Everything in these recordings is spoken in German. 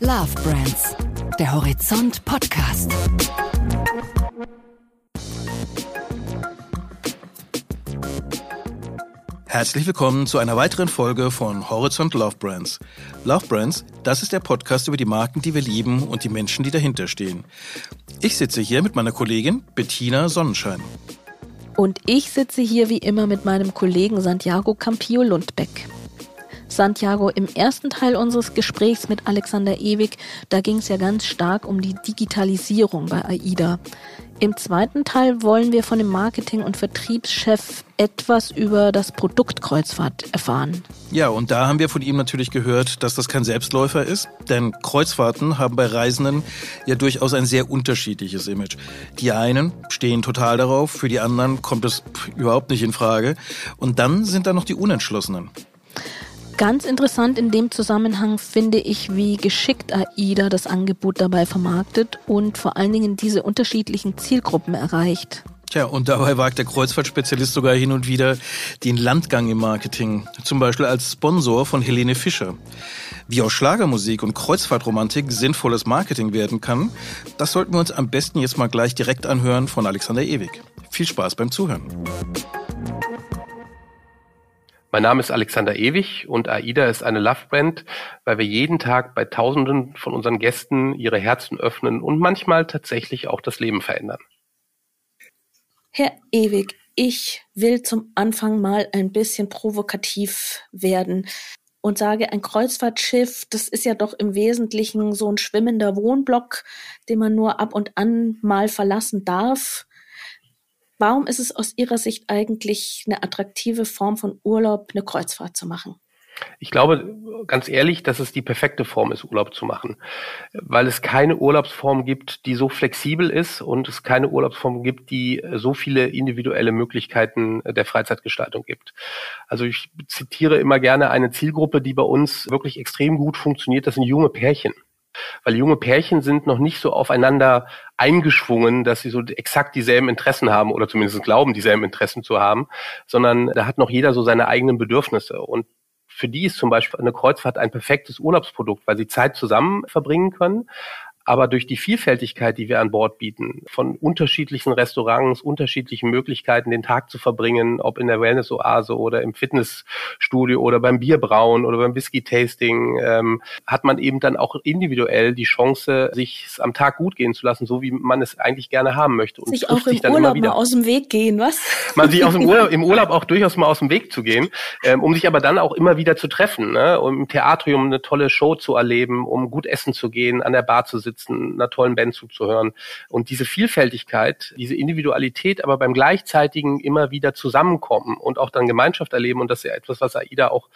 Love Brands, der Horizont Podcast. Herzlich willkommen zu einer weiteren Folge von Horizont Love Brands. Love Brands, das ist der Podcast über die Marken, die wir lieben und die Menschen, die dahinter stehen. Ich sitze hier mit meiner Kollegin Bettina Sonnenschein. Und ich sitze hier wie immer mit meinem Kollegen Santiago Campillo Lundbeck. Santiago, im ersten Teil unseres Gesprächs mit Alexander Ewig, da ging es ja ganz stark um die Digitalisierung bei AIDA. Im zweiten Teil wollen wir von dem Marketing- und Vertriebschef etwas über das Produkt Kreuzfahrt erfahren. Ja, und da haben wir von ihm natürlich gehört, dass das kein Selbstläufer ist, denn Kreuzfahrten haben bei Reisenden ja durchaus ein sehr unterschiedliches Image. Die einen stehen total darauf, für die anderen kommt es überhaupt nicht in Frage. Und dann sind da noch die Unentschlossenen. Ganz interessant in dem Zusammenhang finde ich, wie geschickt AIDA das Angebot dabei vermarktet und vor allen Dingen diese unterschiedlichen Zielgruppen erreicht. Tja, und dabei wagt der Kreuzfahrtspezialist sogar hin und wieder den Landgang im Marketing. Zum Beispiel als Sponsor von Helene Fischer. Wie aus Schlagermusik und Kreuzfahrtromantik sinnvolles Marketing werden kann, das sollten wir uns am besten jetzt mal gleich direkt anhören von Alexander Ewig. Viel Spaß beim Zuhören. Mein Name ist Alexander Ewig und AIDA ist eine Love Brand, weil wir jeden Tag bei Tausenden von unseren Gästen ihre Herzen öffnen und manchmal tatsächlich auch das Leben verändern. Herr Ewig, ich will zum Anfang mal ein bisschen provokativ werden und sage, ein Kreuzfahrtschiff, das ist ja doch im Wesentlichen so ein schwimmender Wohnblock, den man nur ab und an mal verlassen darf. Warum ist es aus Ihrer Sicht eigentlich eine attraktive Form von Urlaub, eine Kreuzfahrt zu machen? Ich glaube ganz ehrlich, dass es die perfekte Form ist, Urlaub zu machen, weil es keine Urlaubsform gibt, die so flexibel ist und es keine Urlaubsform gibt, die so viele individuelle Möglichkeiten der Freizeitgestaltung gibt. Also ich zitiere immer gerne eine Zielgruppe, die bei uns wirklich extrem gut funktioniert. Das sind junge Pärchen weil junge Pärchen sind noch nicht so aufeinander eingeschwungen, dass sie so exakt dieselben Interessen haben oder zumindest glauben, dieselben Interessen zu haben, sondern da hat noch jeder so seine eigenen Bedürfnisse. Und für die ist zum Beispiel eine Kreuzfahrt ein perfektes Urlaubsprodukt, weil sie Zeit zusammen verbringen können, aber durch die Vielfältigkeit, die wir an Bord bieten, von unterschiedlichen Restaurants, unterschiedlichen Möglichkeiten, den Tag zu verbringen, ob in der Wellness-Oase oder im Fitnessstudio oder beim Bierbrauen oder beim Whisky-Tasting, ähm, hat man eben dann auch individuell die Chance, sich am Tag gut gehen zu lassen, so wie man es eigentlich gerne haben möchte. Und sich auch im sich Urlaub mal aus dem Weg gehen, was? Man sich aus dem Urlaub, im Urlaub auch durchaus mal aus dem Weg zu gehen, ähm, um sich aber dann auch immer wieder zu treffen, ne? um im Theatrium eine tolle Show zu erleben, um gut essen zu gehen, an der Bar zu sitzen sitzen, einer tollen Band zuzuhören. Und diese Vielfältigkeit, diese Individualität, aber beim gleichzeitigen immer wieder zusammenkommen und auch dann Gemeinschaft erleben. Und das ist ja etwas, was AIDA auch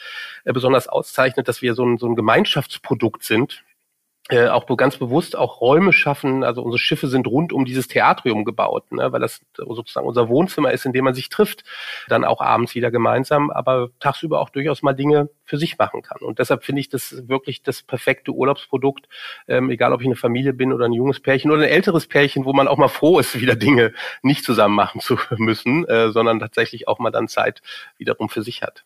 äh, besonders auszeichnet, dass wir so ein, so ein Gemeinschaftsprodukt sind äh, auch ganz bewusst auch Räume schaffen. Also unsere Schiffe sind rund um dieses Theatrium gebaut, ne, weil das sozusagen unser Wohnzimmer ist, in dem man sich trifft, dann auch abends wieder gemeinsam, aber tagsüber auch durchaus mal Dinge für sich machen kann. Und deshalb finde ich das wirklich das perfekte Urlaubsprodukt, ähm, egal ob ich eine Familie bin oder ein junges Pärchen oder ein älteres Pärchen, wo man auch mal froh ist, wieder Dinge nicht zusammen machen zu müssen, äh, sondern tatsächlich auch mal dann Zeit wiederum für sich hat.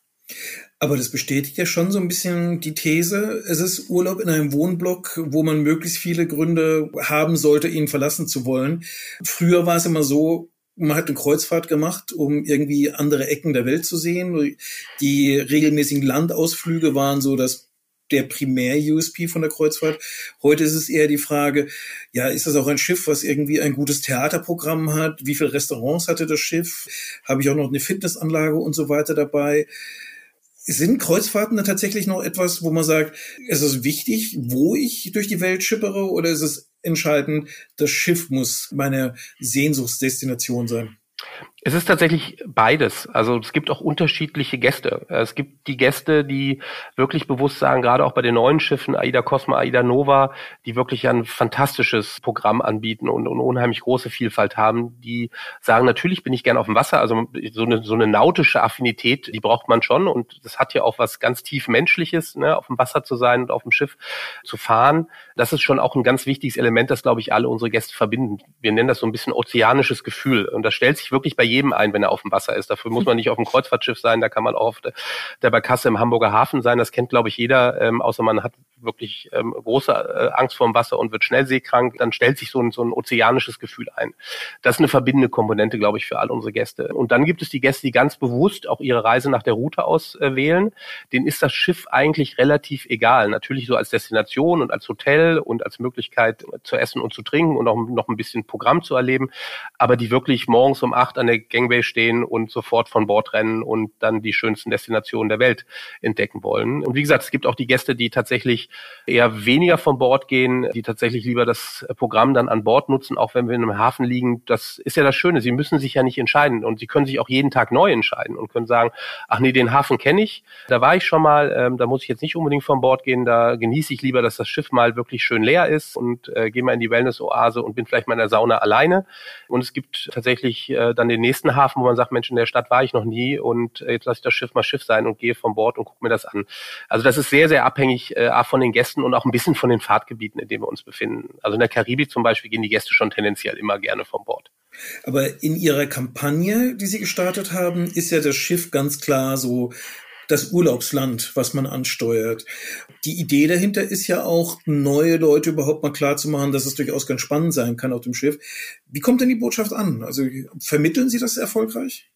Aber das bestätigt ja schon so ein bisschen die These, es ist Urlaub in einem Wohnblock, wo man möglichst viele Gründe haben sollte, ihn verlassen zu wollen. Früher war es immer so, man hat eine Kreuzfahrt gemacht, um irgendwie andere Ecken der Welt zu sehen. Die regelmäßigen Landausflüge waren so das der Primär-USP von der Kreuzfahrt. Heute ist es eher die Frage, ja, ist das auch ein Schiff, was irgendwie ein gutes Theaterprogramm hat? Wie viele Restaurants hatte das Schiff? Habe ich auch noch eine Fitnessanlage und so weiter dabei? Sind Kreuzfahrten da tatsächlich noch etwas, wo man sagt, ist es wichtig, wo ich durch die Welt schippere oder ist es entscheidend, das Schiff muss meine Sehnsuchtsdestination sein? Es ist tatsächlich beides. Also es gibt auch unterschiedliche Gäste. Es gibt die Gäste, die wirklich bewusst sagen, gerade auch bei den neuen Schiffen, Aida Cosma, Aida Nova, die wirklich ein fantastisches Programm anbieten und, und unheimlich große Vielfalt haben, die sagen, natürlich bin ich gerne auf dem Wasser. Also so eine, so eine nautische Affinität, die braucht man schon. Und das hat ja auch was ganz tief Menschliches, ne, auf dem Wasser zu sein und auf dem Schiff zu fahren. Das ist schon auch ein ganz wichtiges Element, das, glaube ich, alle unsere Gäste verbinden. Wir nennen das so ein bisschen ozeanisches Gefühl. Und das stellt sich wirklich bei jedem ein, wenn er auf dem Wasser ist. Dafür muss man nicht auf dem Kreuzfahrtschiff sein, da kann man auch auf der, der Barkasse im Hamburger Hafen sein. Das kennt, glaube ich, jeder, ähm, außer man hat wirklich ähm, große äh, Angst vorm Wasser und wird schnell seekrank, dann stellt sich so ein, so ein ozeanisches Gefühl ein. Das ist eine verbindende Komponente, glaube ich, für all unsere Gäste. Und dann gibt es die Gäste, die ganz bewusst auch ihre Reise nach der Route auswählen. Äh, Denen ist das Schiff eigentlich relativ egal. Natürlich so als Destination und als Hotel und als Möglichkeit zu essen und zu trinken und auch noch ein bisschen Programm zu erleben. Aber die wirklich morgens um acht an der Gangway stehen und sofort von Bord rennen und dann die schönsten Destinationen der Welt entdecken wollen. Und wie gesagt, es gibt auch die Gäste, die tatsächlich eher weniger von Bord gehen, die tatsächlich lieber das Programm dann an Bord nutzen, auch wenn wir in einem Hafen liegen. Das ist ja das Schöne. Sie müssen sich ja nicht entscheiden und sie können sich auch jeden Tag neu entscheiden und können sagen, ach nee, den Hafen kenne ich, da war ich schon mal, ähm, da muss ich jetzt nicht unbedingt von Bord gehen, da genieße ich lieber, dass das Schiff mal wirklich schön leer ist und äh, gehe mal in die Wellness-Oase und bin vielleicht mal in der Sauna alleine. Und es gibt tatsächlich äh, dann den nächsten Hafen, wo man sagt, Mensch, in der Stadt war ich noch nie und äh, jetzt lasse ich das Schiff mal Schiff sein und gehe von Bord und gucke mir das an. Also das ist sehr, sehr abhängig äh, von den Gästen und auch ein bisschen von den Fahrtgebieten, in denen wir uns befinden. Also in der Karibik zum Beispiel gehen die Gäste schon tendenziell immer gerne von Bord. Aber in Ihrer Kampagne, die Sie gestartet haben, ist ja das Schiff ganz klar so das Urlaubsland, was man ansteuert. Die Idee dahinter ist ja auch, neue Leute überhaupt mal klar zu machen, dass es durchaus ganz spannend sein kann auf dem Schiff. Wie kommt denn die Botschaft an? Also vermitteln Sie das erfolgreich?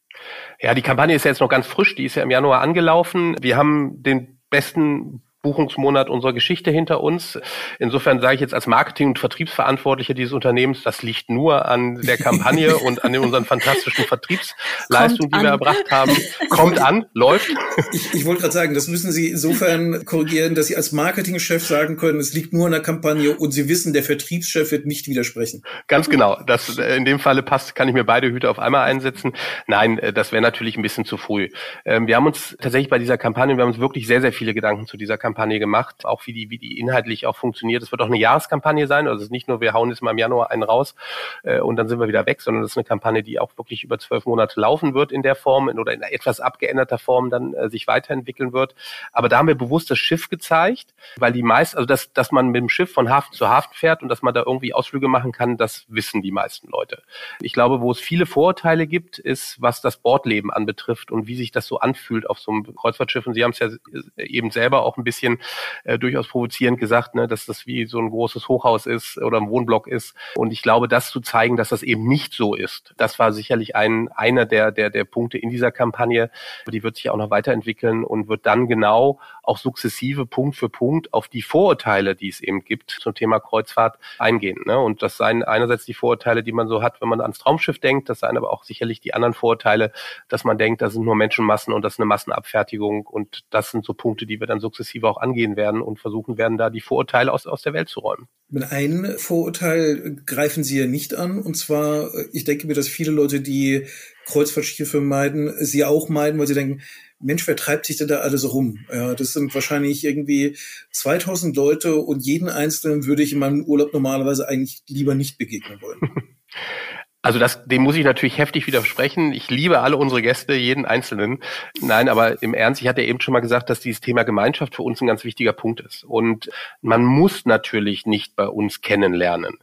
Ja, die Kampagne ist ja jetzt noch ganz frisch, die ist ja im Januar angelaufen. Wir haben den besten Buchungsmonat unserer Geschichte hinter uns. Insofern sage ich jetzt als Marketing- und Vertriebsverantwortlicher dieses Unternehmens, das liegt nur an der Kampagne und an unseren fantastischen Vertriebsleistungen, die wir erbracht haben. Kommt an, läuft. Ich, ich wollte gerade sagen, das müssen Sie insofern korrigieren, dass Sie als Marketingchef sagen können, es liegt nur an der Kampagne und Sie wissen, der Vertriebschef wird nicht widersprechen. Ganz genau. Das äh, in dem Falle passt, kann ich mir beide Hüte auf einmal einsetzen. Nein, äh, das wäre natürlich ein bisschen zu früh. Ähm, wir haben uns tatsächlich bei dieser Kampagne, wir haben uns wirklich sehr, sehr viele Gedanken zu dieser Kampagne Kampagne gemacht, auch wie die, wie die inhaltlich auch funktioniert. Es wird auch eine Jahreskampagne sein. Also es ist nicht nur, wir hauen jetzt mal im Januar einen raus äh, und dann sind wir wieder weg, sondern es ist eine Kampagne, die auch wirklich über zwölf Monate laufen wird in der Form in, oder in etwas abgeänderter Form dann äh, sich weiterentwickeln wird. Aber da haben wir bewusst das Schiff gezeigt, weil die meisten, also dass, dass man mit dem Schiff von Hafen zu Hafen fährt und dass man da irgendwie Ausflüge machen kann, das wissen die meisten Leute. Ich glaube, wo es viele Vorurteile gibt, ist, was das Bordleben anbetrifft und wie sich das so anfühlt auf so einem Kreuzfahrtschiff. Und Sie haben es ja eben selber auch ein bisschen bisschen äh, durchaus provozierend gesagt, ne, dass das wie so ein großes Hochhaus ist oder ein Wohnblock ist. Und ich glaube, das zu zeigen, dass das eben nicht so ist, das war sicherlich ein einer der der der Punkte in dieser Kampagne. Die wird sich auch noch weiterentwickeln und wird dann genau auch sukzessive Punkt für Punkt auf die Vorurteile, die es eben gibt zum Thema Kreuzfahrt eingehen. Ne? Und das seien einerseits die Vorurteile, die man so hat, wenn man ans Traumschiff denkt, das seien aber auch sicherlich die anderen Vorurteile, dass man denkt, da sind nur Menschenmassen und das ist eine Massenabfertigung und das sind so Punkte, die wir dann sukzessive auch angehen werden und versuchen werden, da die Vorurteile aus, aus der Welt zu räumen. Mit einem Vorurteil greifen Sie ja nicht an. Und zwar, ich denke mir, dass viele Leute, die Kreuzfahrtschiffe meiden, sie auch meiden, weil sie denken, Mensch, wer treibt sich denn da alles rum? Ja, das sind wahrscheinlich irgendwie 2000 Leute und jeden einzelnen würde ich in meinem Urlaub normalerweise eigentlich lieber nicht begegnen wollen. Also das, dem muss ich natürlich heftig widersprechen. Ich liebe alle unsere Gäste, jeden Einzelnen. Nein, aber im Ernst, ich hatte eben schon mal gesagt, dass dieses Thema Gemeinschaft für uns ein ganz wichtiger Punkt ist. Und man muss natürlich nicht bei uns kennenlernen.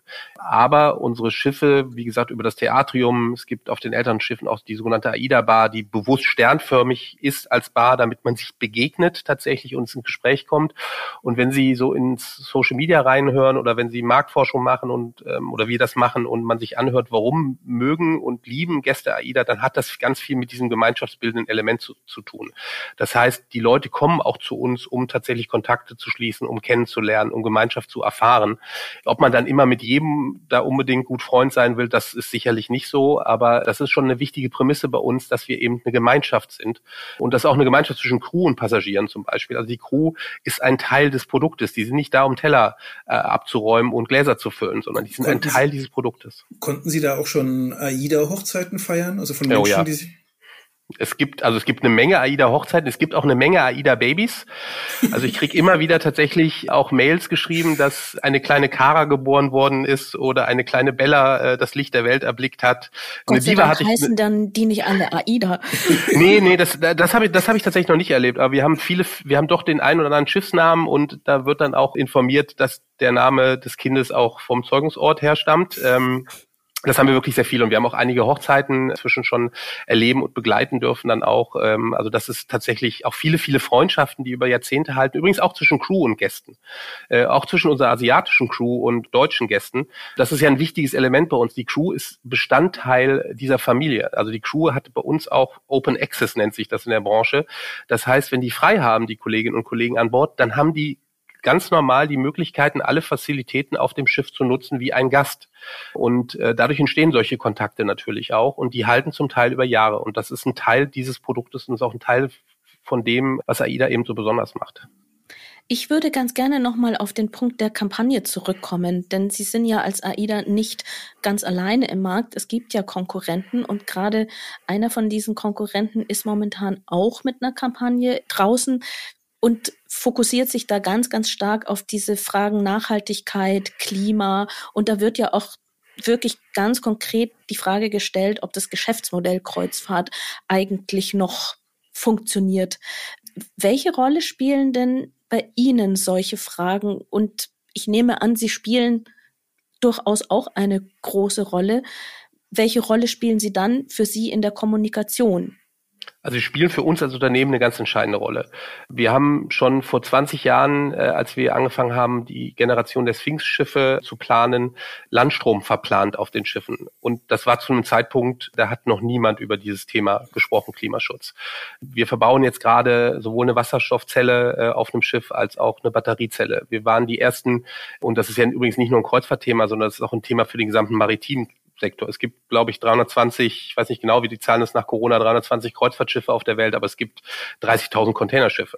Aber unsere Schiffe, wie gesagt, über das Theatrium, es gibt auf den älteren Schiffen auch die sogenannte AIDA-Bar, die bewusst sternförmig ist als Bar, damit man sich begegnet tatsächlich und ins Gespräch kommt. Und wenn Sie so ins Social Media reinhören oder wenn Sie Marktforschung machen und ähm, oder wir das machen und man sich anhört, warum mögen und lieben Gäste AIDA, dann hat das ganz viel mit diesem gemeinschaftsbildenden Element zu, zu tun. Das heißt, die Leute kommen auch zu uns, um tatsächlich Kontakte zu schließen, um kennenzulernen, um Gemeinschaft zu erfahren. Ob man dann immer mit jedem da unbedingt gut Freund sein will, das ist sicherlich nicht so, aber das ist schon eine wichtige Prämisse bei uns, dass wir eben eine Gemeinschaft sind und das ist auch eine Gemeinschaft zwischen Crew und Passagieren zum Beispiel. Also die Crew ist ein Teil des Produktes. Die sind nicht da, um Teller äh, abzuräumen und Gläser zu füllen, sondern die sind ein Teil dieses Produktes. Konnten Sie da auch schon AIDA-Hochzeiten feiern? Also von Menschen, oh, ja. die es gibt, also es gibt eine Menge AIDA-Hochzeiten, es gibt auch eine Menge AIDA-Babys. Also ich kriege immer wieder tatsächlich auch Mails geschrieben, dass eine kleine Kara geboren worden ist oder eine kleine Bella äh, das Licht der Welt erblickt hat. Gott sei Dank heißen ich, dann die nicht alle AIDA. nee, nee, das, das habe ich, das hab ich tatsächlich noch nicht erlebt. Aber wir haben viele, wir haben doch den einen oder anderen Schiffsnamen und da wird dann auch informiert, dass der Name des Kindes auch vom Zeugungsort herstammt. Ähm, das haben wir wirklich sehr viel und wir haben auch einige Hochzeiten zwischen schon erleben und begleiten dürfen dann auch. Ähm, also das ist tatsächlich auch viele, viele Freundschaften, die über Jahrzehnte halten. Übrigens auch zwischen Crew und Gästen, äh, auch zwischen unserer asiatischen Crew und deutschen Gästen. Das ist ja ein wichtiges Element bei uns. Die Crew ist Bestandteil dieser Familie. Also die Crew hat bei uns auch Open Access nennt sich das in der Branche. Das heißt, wenn die frei haben, die Kolleginnen und Kollegen an Bord, dann haben die ganz normal die Möglichkeiten, alle Fazilitäten auf dem Schiff zu nutzen wie ein Gast. Und äh, dadurch entstehen solche Kontakte natürlich auch und die halten zum Teil über Jahre. Und das ist ein Teil dieses Produktes und ist auch ein Teil von dem, was AIDA eben so besonders macht. Ich würde ganz gerne nochmal auf den Punkt der Kampagne zurückkommen, denn Sie sind ja als AIDA nicht ganz alleine im Markt. Es gibt ja Konkurrenten und gerade einer von diesen Konkurrenten ist momentan auch mit einer Kampagne draußen und fokussiert sich da ganz, ganz stark auf diese Fragen Nachhaltigkeit, Klima. Und da wird ja auch wirklich ganz konkret die Frage gestellt, ob das Geschäftsmodell Kreuzfahrt eigentlich noch funktioniert. Welche Rolle spielen denn bei Ihnen solche Fragen? Und ich nehme an, Sie spielen durchaus auch eine große Rolle. Welche Rolle spielen Sie dann für Sie in der Kommunikation? Also spielen für uns als Unternehmen eine ganz entscheidende Rolle. Wir haben schon vor 20 Jahren, äh, als wir angefangen haben, die Generation der Sphinx-Schiffe zu planen, Landstrom verplant auf den Schiffen. Und das war zu einem Zeitpunkt, da hat noch niemand über dieses Thema gesprochen, Klimaschutz. Wir verbauen jetzt gerade sowohl eine Wasserstoffzelle äh, auf einem Schiff als auch eine Batteriezelle. Wir waren die ersten, und das ist ja übrigens nicht nur ein Kreuzfahrtthema, sondern das ist auch ein Thema für den gesamten maritimen Sektor. Es gibt, glaube ich, 320, ich weiß nicht genau, wie die Zahlen ist nach Corona, 320 Kreuzfahrtschiffe auf der Welt, aber es gibt 30.000 Containerschiffe.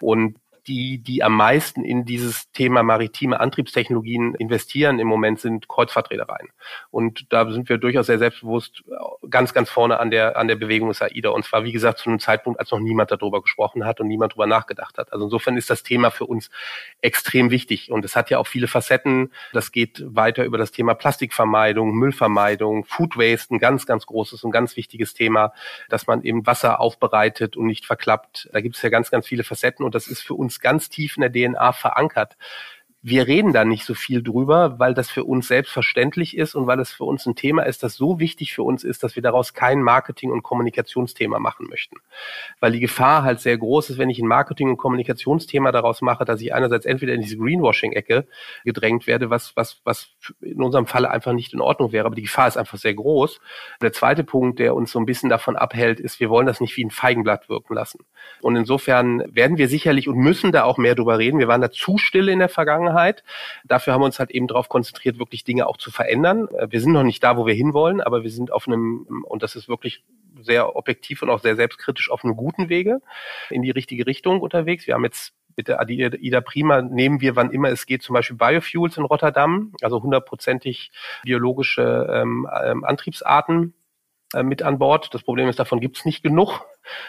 Und die, die am meisten in dieses Thema maritime Antriebstechnologien investieren im Moment sind Kreuzfahrtreedereien. Und da sind wir durchaus sehr selbstbewusst ganz, ganz vorne an der, an der Bewegung des AIDA. Und zwar, wie gesagt, zu einem Zeitpunkt, als noch niemand darüber gesprochen hat und niemand darüber nachgedacht hat. Also insofern ist das Thema für uns extrem wichtig. Und es hat ja auch viele Facetten. Das geht weiter über das Thema Plastikvermeidung, Müllvermeidung, Food Waste, ein ganz, ganz großes und ganz wichtiges Thema, dass man eben Wasser aufbereitet und nicht verklappt. Da gibt es ja ganz, ganz viele Facetten und das ist für uns ganz tief in der DNA verankert wir reden da nicht so viel drüber, weil das für uns selbstverständlich ist und weil es für uns ein Thema ist, das so wichtig für uns ist, dass wir daraus kein Marketing- und Kommunikationsthema machen möchten. Weil die Gefahr halt sehr groß ist, wenn ich ein Marketing- und Kommunikationsthema daraus mache, dass ich einerseits entweder in diese Greenwashing-Ecke gedrängt werde, was, was, was in unserem Falle einfach nicht in Ordnung wäre. Aber die Gefahr ist einfach sehr groß. Der zweite Punkt, der uns so ein bisschen davon abhält, ist, wir wollen das nicht wie ein Feigenblatt wirken lassen. Und insofern werden wir sicherlich und müssen da auch mehr drüber reden. Wir waren da zu still in der Vergangenheit. Vergangenheit. Dafür haben wir uns halt eben darauf konzentriert, wirklich Dinge auch zu verändern. Äh, wir sind noch nicht da, wo wir hinwollen, aber wir sind auf einem, und das ist wirklich sehr objektiv und auch sehr selbstkritisch auf einem guten Wege in die richtige Richtung unterwegs. Wir haben jetzt mit der Ida Prima nehmen wir, wann immer es geht, zum Beispiel Biofuels in Rotterdam, also hundertprozentig biologische ähm, ähm Antriebsarten mit an Bord. Das Problem ist, davon gibt es nicht genug.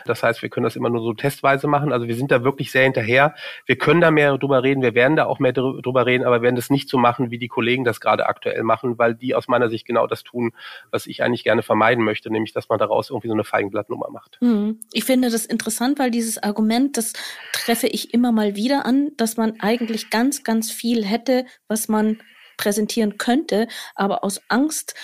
Das heißt, wir können das immer nur so testweise machen. Also wir sind da wirklich sehr hinterher. Wir können da mehr drüber reden, wir werden da auch mehr drüber reden, aber werden das nicht so machen, wie die Kollegen das gerade aktuell machen, weil die aus meiner Sicht genau das tun, was ich eigentlich gerne vermeiden möchte, nämlich dass man daraus irgendwie so eine Feigenblattnummer macht. Hm. Ich finde das interessant, weil dieses Argument, das treffe ich immer mal wieder an, dass man eigentlich ganz, ganz viel hätte, was man präsentieren könnte, aber aus Angst,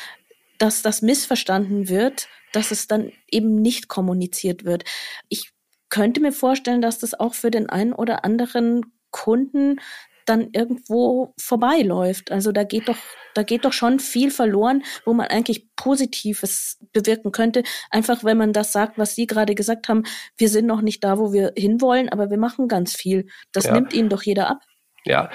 dass das missverstanden wird, dass es dann eben nicht kommuniziert wird. Ich könnte mir vorstellen, dass das auch für den einen oder anderen Kunden dann irgendwo vorbeiläuft. Also da geht doch, da geht doch schon viel verloren, wo man eigentlich Positives bewirken könnte. Einfach, wenn man das sagt, was Sie gerade gesagt haben, wir sind noch nicht da, wo wir hinwollen, aber wir machen ganz viel. Das ja. nimmt Ihnen doch jeder ab. Ja,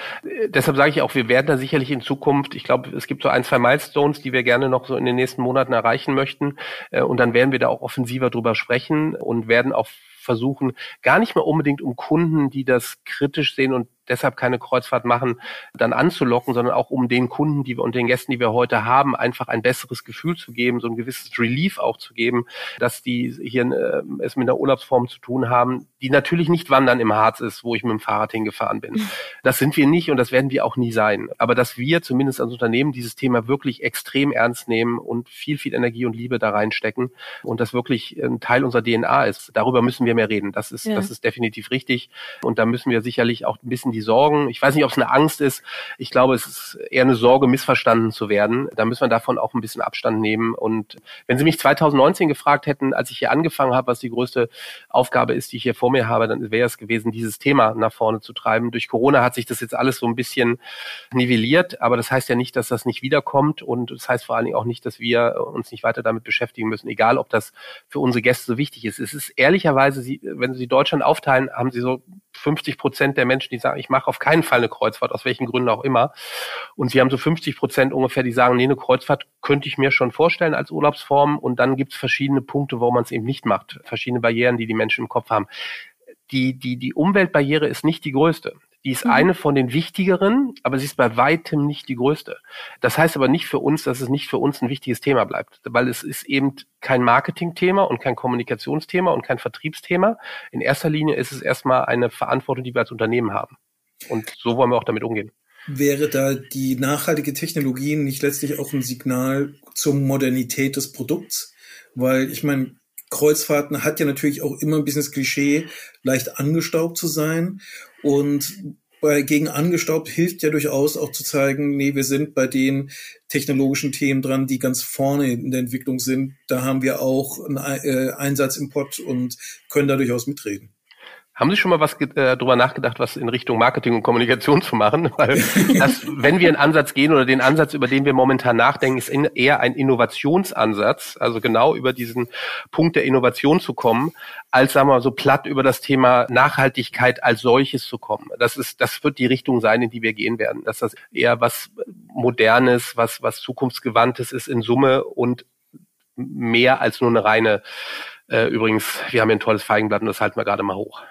deshalb sage ich auch, wir werden da sicherlich in Zukunft, ich glaube, es gibt so ein, zwei Milestones, die wir gerne noch so in den nächsten Monaten erreichen möchten. Äh, und dann werden wir da auch offensiver drüber sprechen und werden auch versuchen, gar nicht mehr unbedingt um Kunden, die das kritisch sehen und deshalb keine Kreuzfahrt machen, dann anzulocken, sondern auch um den Kunden, die wir und den Gästen, die wir heute haben, einfach ein besseres Gefühl zu geben, so ein gewisses Relief auch zu geben, dass die hier äh, es mit einer Urlaubsform zu tun haben, die natürlich nicht wandern im Harz ist, wo ich mit dem Fahrrad hingefahren bin. Das sind wir nicht und das werden wir auch nie sein. Aber dass wir zumindest als Unternehmen dieses Thema wirklich extrem ernst nehmen und viel, viel Energie und Liebe da reinstecken und das wirklich ein Teil unserer DNA ist, darüber müssen wir mehr reden. Das ist, ja. das ist definitiv richtig. Und da müssen wir sicherlich auch ein bisschen die Sorgen, ich weiß nicht, ob es eine Angst ist, ich glaube, es ist eher eine Sorge, missverstanden zu werden. Da müssen wir davon auch ein bisschen Abstand nehmen. Und wenn Sie mich 2019 gefragt hätten, als ich hier angefangen habe, was die größte Aufgabe ist, die ich hier vor mir habe, dann wäre es gewesen, dieses Thema nach vorne zu treiben. Durch Corona hat sich das jetzt alles so ein bisschen nivelliert, aber das heißt ja nicht, dass das nicht wiederkommt und das heißt vor allen Dingen auch nicht, dass wir uns nicht weiter damit beschäftigen müssen, egal ob das für unsere Gäste so wichtig ist. Es ist ehrlicherweise, wenn Sie Deutschland aufteilen, haben Sie so 50 Prozent der Menschen, die sagen, ich mache auf keinen Fall eine Kreuzfahrt, aus welchen Gründen auch immer. Und Sie haben so 50 Prozent ungefähr, die sagen, nee, eine Kreuzfahrt könnte ich mir schon vorstellen als Urlaubsform. Und dann gibt es verschiedene Punkte, wo man es eben nicht macht. Verschiedene Barrieren, die die Menschen im Kopf haben. Die, die, die Umweltbarriere ist nicht die größte. Die ist mhm. eine von den wichtigeren, aber sie ist bei weitem nicht die größte. Das heißt aber nicht für uns, dass es nicht für uns ein wichtiges Thema bleibt, weil es ist eben kein Marketingthema und kein Kommunikationsthema und kein Vertriebsthema. In erster Linie ist es erstmal eine Verantwortung, die wir als Unternehmen haben. Und so wollen wir auch damit umgehen. Wäre da die nachhaltige Technologie nicht letztlich auch ein Signal zur Modernität des Produkts? Weil ich meine, Kreuzfahrten hat ja natürlich auch immer ein bisschen das Klischee, leicht angestaubt zu sein. Und bei, gegen angestaubt hilft ja durchaus auch zu zeigen, nee, wir sind bei den technologischen Themen dran, die ganz vorne in der Entwicklung sind. Da haben wir auch einen äh, Einsatz im Pott und können da durchaus mitreden. Haben Sie schon mal was äh, drüber nachgedacht, was in Richtung Marketing und Kommunikation zu machen? Weil das, wenn wir einen Ansatz gehen oder den Ansatz, über den wir momentan nachdenken, ist in, eher ein Innovationsansatz, also genau über diesen Punkt der Innovation zu kommen, als sagen wir mal so platt über das Thema Nachhaltigkeit als solches zu kommen. Das ist, das wird die Richtung sein, in die wir gehen werden. Dass das eher was Modernes, was was zukunftsgewandtes ist in Summe und mehr als nur eine reine. Äh, übrigens, wir haben hier ein tolles Feigenblatt und das halten wir gerade mal hoch.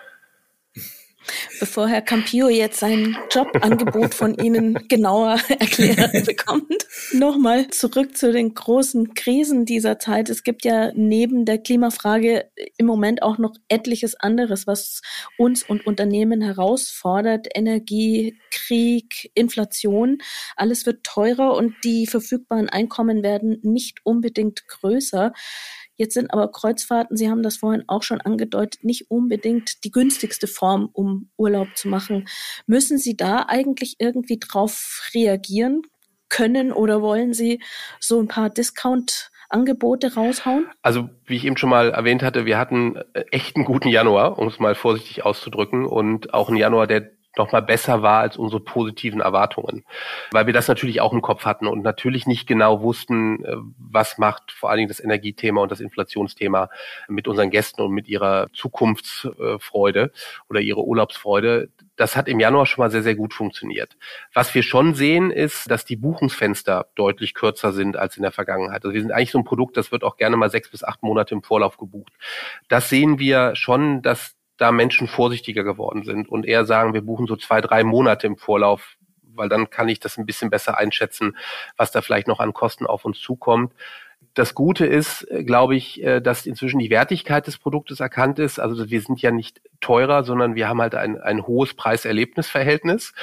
Bevor Herr Campillo jetzt sein Jobangebot von Ihnen genauer erklärt bekommt, nochmal zurück zu den großen Krisen dieser Zeit. Es gibt ja neben der Klimafrage im Moment auch noch etliches anderes, was uns und Unternehmen herausfordert. Energie, Krieg, Inflation. Alles wird teurer und die verfügbaren Einkommen werden nicht unbedingt größer. Jetzt sind aber Kreuzfahrten, Sie haben das vorhin auch schon angedeutet, nicht unbedingt die günstigste Form, um Urlaub zu machen. Müssen Sie da eigentlich irgendwie drauf reagieren können oder wollen Sie so ein paar Discount Angebote raushauen? Also, wie ich eben schon mal erwähnt hatte, wir hatten echt einen guten Januar, um es mal vorsichtig auszudrücken, und auch einen Januar, der noch mal besser war als unsere positiven Erwartungen, weil wir das natürlich auch im Kopf hatten und natürlich nicht genau wussten, äh, was macht vor allen Dingen das Energiethema und das Inflationsthema mit unseren Gästen und mit ihrer Zukunftsfreude oder ihrer Urlaubsfreude. Das hat im Januar schon mal sehr, sehr gut funktioniert. Was wir schon sehen, ist, dass die Buchungsfenster deutlich kürzer sind als in der Vergangenheit. Also wir sind eigentlich so ein Produkt, das wird auch gerne mal sechs bis acht Monate im Vorlauf gebucht. Das sehen wir schon, dass da Menschen vorsichtiger geworden sind und eher sagen, wir buchen so zwei, drei Monate im Vorlauf, weil dann kann ich das ein bisschen besser einschätzen, was da vielleicht noch an Kosten auf uns zukommt. Das Gute ist, glaube ich, äh, dass inzwischen die Wertigkeit des Produktes erkannt ist. Also wir sind ja nicht teurer, sondern wir haben halt ein, ein hohes Preis-Erlebnis-Verhältnis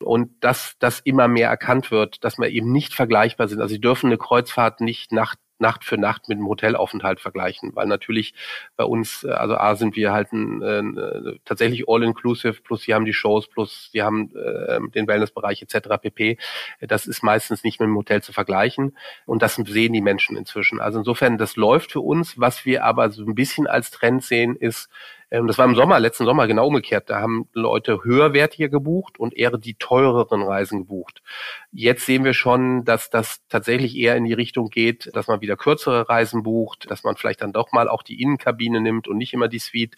und dass das immer mehr erkannt wird, dass wir eben nicht vergleichbar sind. Also Sie dürfen eine Kreuzfahrt nicht nach Nacht für Nacht mit einem Hotelaufenthalt vergleichen, weil natürlich bei uns, äh, also A sind wir halt ein, äh, tatsächlich all-inclusive, plus wir haben die Shows, plus wir haben äh, den Wellnessbereich etc. pp. Das ist meistens nicht mit dem Hotel zu vergleichen und das sehen die Menschen inzwischen. Also insofern, das läuft für uns. Was wir aber so ein bisschen als Trend sehen, ist, ähm, das war im Sommer, letzten Sommer genau umgekehrt. Da haben Leute höherwertiger gebucht und eher die teureren Reisen gebucht. Jetzt sehen wir schon, dass das tatsächlich eher in die Richtung geht, dass man wieder kürzere Reisen bucht, dass man vielleicht dann doch mal auch die Innenkabine nimmt und nicht immer die Suite.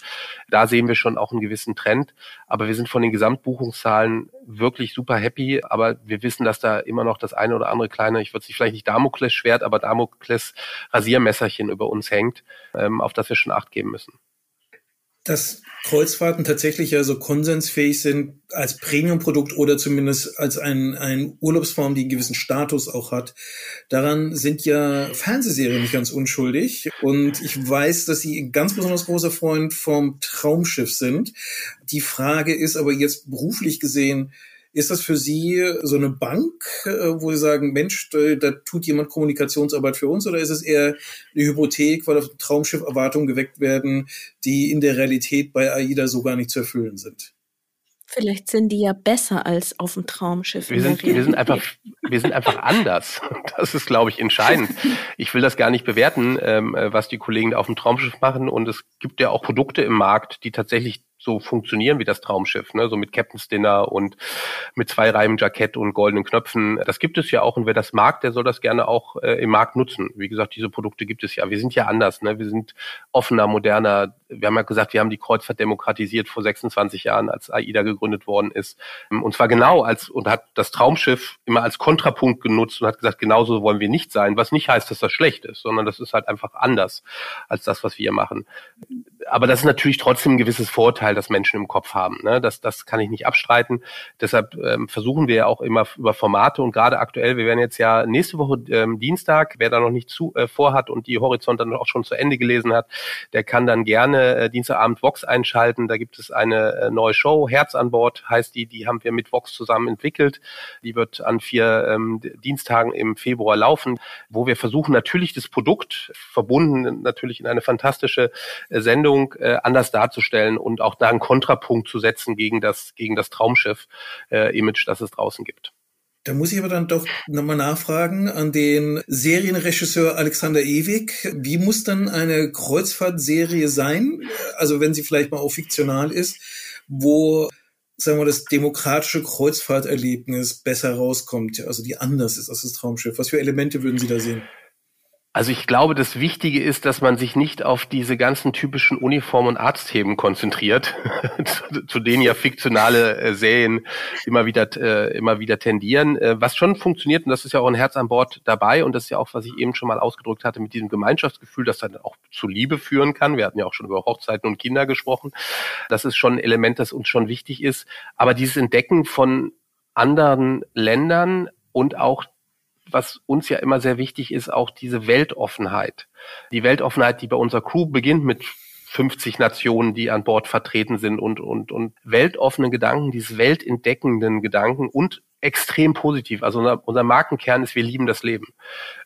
Da sehen wir schon auch einen gewissen Trend. Aber wir sind von den Gesamtbuchungszahlen wirklich super happy. Aber wir wissen, dass da immer noch das eine oder andere kleine, ich würde es vielleicht nicht Damoklesschwert, aber Damokles Rasiermesserchen über uns hängt, ähm, auf das wir schon Acht geben müssen. Dass Kreuzfahrten tatsächlich ja so konsensfähig sind als Premium-Produkt oder zumindest als ein, ein Urlaubsform, die einen gewissen Status auch hat. Daran sind ja Fernsehserien nicht ganz unschuldig. Und ich weiß, dass Sie ein ganz besonders großer Freund vom Traumschiff sind. Die Frage ist aber jetzt beruflich gesehen, ist das für Sie so eine Bank, äh, wo Sie sagen, Mensch, da, tut jemand Kommunikationsarbeit für uns oder ist es eher eine Hypothek, weil auf dem Traumschiff Erwartungen geweckt werden, die in der Realität bei AIDA so gar nicht zu erfüllen sind? Vielleicht sind die ja besser als auf dem Traumschiff. Wir sind, wir sind einfach, wir sind einfach anders. Das ist, glaube ich, entscheidend. Ich will das gar nicht bewerten, ähm, was die Kollegen auf dem Traumschiff machen. Und es gibt ja auch Produkte im Markt, die tatsächlich so funktionieren wie das Traumschiff, ne? so mit Captain's Dinner und mit zwei Reihen Jackett und goldenen Knöpfen. Das gibt es ja auch und wer das mag, der soll das gerne auch äh, im Markt nutzen. Wie gesagt, diese Produkte gibt es ja. Wir sind ja anders, ne? wir sind offener, moderner. Wir haben ja gesagt, wir haben die Kreuzfahrt demokratisiert vor 26 Jahren, als AIDA gegründet worden ist. Und zwar genau als und hat das Traumschiff immer als Kontrapunkt genutzt und hat gesagt, genauso wollen wir nicht sein, was nicht heißt, dass das schlecht ist, sondern das ist halt einfach anders als das, was wir machen. Aber das ist natürlich trotzdem ein gewisses Vorteil das Menschen im Kopf haben. Ne? Das, das kann ich nicht abstreiten. Deshalb ähm, versuchen wir ja auch immer über Formate und gerade aktuell, wir werden jetzt ja nächste Woche ähm, Dienstag, wer da noch nicht zu, äh, vorhat und die Horizont dann auch schon zu Ende gelesen hat, der kann dann gerne äh, Dienstagabend Vox einschalten. Da gibt es eine äh, neue Show, Herz an Bord heißt die, die haben wir mit Vox zusammen entwickelt. Die wird an vier ähm, Dienstagen im Februar laufen, wo wir versuchen natürlich das Produkt verbunden natürlich in eine fantastische äh, Sendung äh, anders darzustellen und auch da einen Kontrapunkt zu setzen gegen das, gegen das Traumschiff-Image, äh, das es draußen gibt. Da muss ich aber dann doch nochmal nachfragen an den Serienregisseur Alexander Ewig. Wie muss dann eine Kreuzfahrtserie sein? Also wenn sie vielleicht mal auch fiktional ist, wo sagen wir das demokratische Kreuzfahrterlebnis besser rauskommt, also die anders ist als das Traumschiff. Was für Elemente würden Sie da sehen? Also ich glaube, das Wichtige ist, dass man sich nicht auf diese ganzen typischen Uniform- und Arztthemen konzentriert, zu, zu, denen ja fiktionale äh, Serien immer wieder äh, immer wieder tendieren. Äh, was schon funktioniert und das ist ja auch ein Herz an Bord dabei und das ist ja auch, was ich eben schon mal ausgedrückt hatte mit diesem Gemeinschaftsgefühl, das dann auch zu Liebe führen kann. Wir hatten ja auch schon über Hochzeiten und Kinder gesprochen. Das ist schon ein Element, das uns schon wichtig ist. Aber dieses Entdecken von anderen Ländern und auch was uns ja immer sehr wichtig ist, auch diese Weltoffenheit. Die Weltoffenheit, die bei unserer Crew beginnt mit 50 Nationen, die an Bord vertreten sind und, und, und weltoffenen Gedanken, dieses weltentdeckenden Gedanken und extrem positiv. Also unser, unser Markenkern ist, wir lieben das Leben.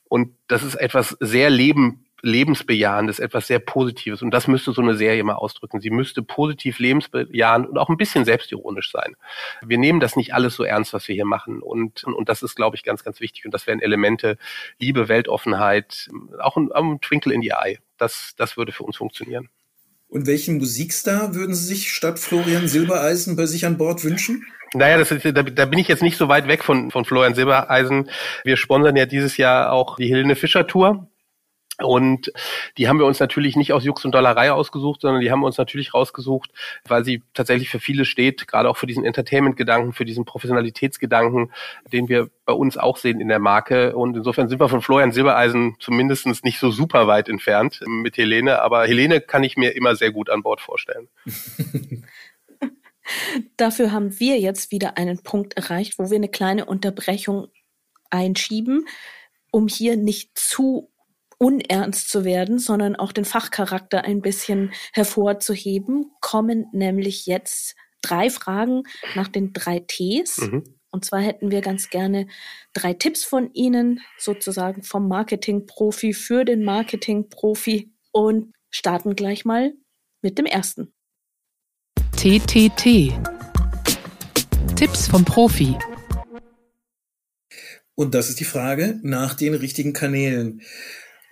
Und das ist etwas sehr Leben lebensbejahendes, etwas sehr Positives. Und das müsste so eine Serie mal ausdrücken. Sie müsste positiv lebensbejahend und auch ein bisschen selbstironisch sein. Wir nehmen das nicht alles so ernst, was wir hier machen. Und, und das ist, glaube ich, ganz, ganz wichtig. Und das wären Elemente, Liebe, Weltoffenheit, auch ein, ein Twinkle in die Eye. Das, das würde für uns funktionieren. Und welchen Musikstar würden Sie sich statt Florian Silbereisen bei sich an Bord wünschen? Naja, das ist, da, da bin ich jetzt nicht so weit weg von, von Florian Silbereisen. Wir sponsern ja dieses Jahr auch die Helene Fischer Tour. Und die haben wir uns natürlich nicht aus Jux und Dollerei ausgesucht, sondern die haben wir uns natürlich rausgesucht, weil sie tatsächlich für viele steht, gerade auch für diesen Entertainment-Gedanken, für diesen Professionalitätsgedanken, den wir bei uns auch sehen in der Marke. Und insofern sind wir von Florian Silbereisen zumindest nicht so super weit entfernt mit Helene, aber Helene kann ich mir immer sehr gut an Bord vorstellen. Dafür haben wir jetzt wieder einen Punkt erreicht, wo wir eine kleine Unterbrechung einschieben, um hier nicht zu unernst zu werden, sondern auch den Fachcharakter ein bisschen hervorzuheben, kommen nämlich jetzt drei Fragen nach den drei Ts. Mhm. Und zwar hätten wir ganz gerne drei Tipps von Ihnen, sozusagen vom Marketing-Profi für den Marketing-Profi und starten gleich mal mit dem ersten. TTT. Tipps vom Profi. Und das ist die Frage nach den richtigen Kanälen.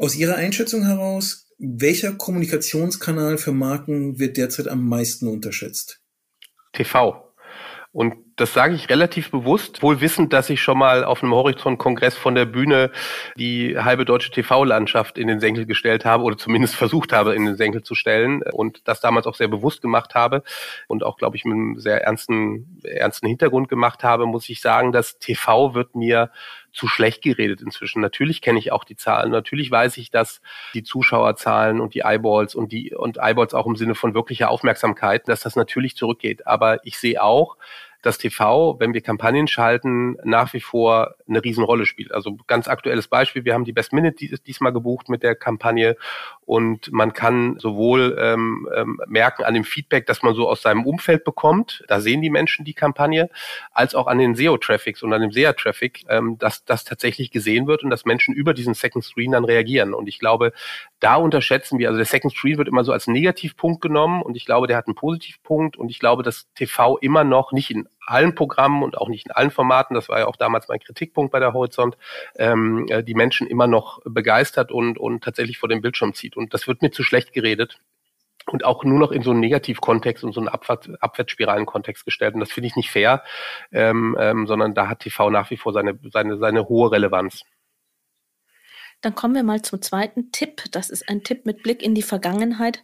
Aus Ihrer Einschätzung heraus, welcher Kommunikationskanal für Marken wird derzeit am meisten unterschätzt? TV. Und das sage ich relativ bewusst, wohl wissend, dass ich schon mal auf einem Horizont-Kongress von der Bühne die halbe deutsche TV-Landschaft in den Senkel gestellt habe oder zumindest versucht habe, in den Senkel zu stellen und das damals auch sehr bewusst gemacht habe und auch, glaube ich, mit einem sehr ernsten, ernsten Hintergrund gemacht habe, muss ich sagen, dass TV wird mir zu schlecht geredet inzwischen. Natürlich kenne ich auch die Zahlen. Natürlich weiß ich, dass die Zuschauerzahlen und die Eyeballs und die und Eyeballs auch im Sinne von wirklicher Aufmerksamkeit, dass das natürlich zurückgeht. Aber ich sehe auch, dass TV, wenn wir Kampagnen schalten, nach wie vor eine Riesenrolle spielt. Also ganz aktuelles Beispiel, wir haben die Best Minute diesmal gebucht mit der Kampagne und man kann sowohl ähm, ähm, merken an dem Feedback, das man so aus seinem Umfeld bekommt, da sehen die Menschen die Kampagne, als auch an den SEO-Traffics und an dem SEA-Traffic, ähm, dass das tatsächlich gesehen wird und dass Menschen über diesen Second Screen dann reagieren. Und ich glaube, da unterschätzen wir, also der Second Screen wird immer so als Negativpunkt genommen und ich glaube, der hat einen Positivpunkt und ich glaube, dass TV immer noch nicht in allen Programmen und auch nicht in allen Formaten, das war ja auch damals mein Kritikpunkt bei der Horizont, ähm, äh, die Menschen immer noch begeistert und, und tatsächlich vor dem Bildschirm zieht. Und das wird mir zu schlecht geredet und auch nur noch in so einen Negativkontext und so einen Abwärts Abwärtsspiralen-Kontext gestellt. Und das finde ich nicht fair, ähm, ähm, sondern da hat TV nach wie vor seine, seine, seine hohe Relevanz. Dann kommen wir mal zum zweiten Tipp. Das ist ein Tipp mit Blick in die Vergangenheit.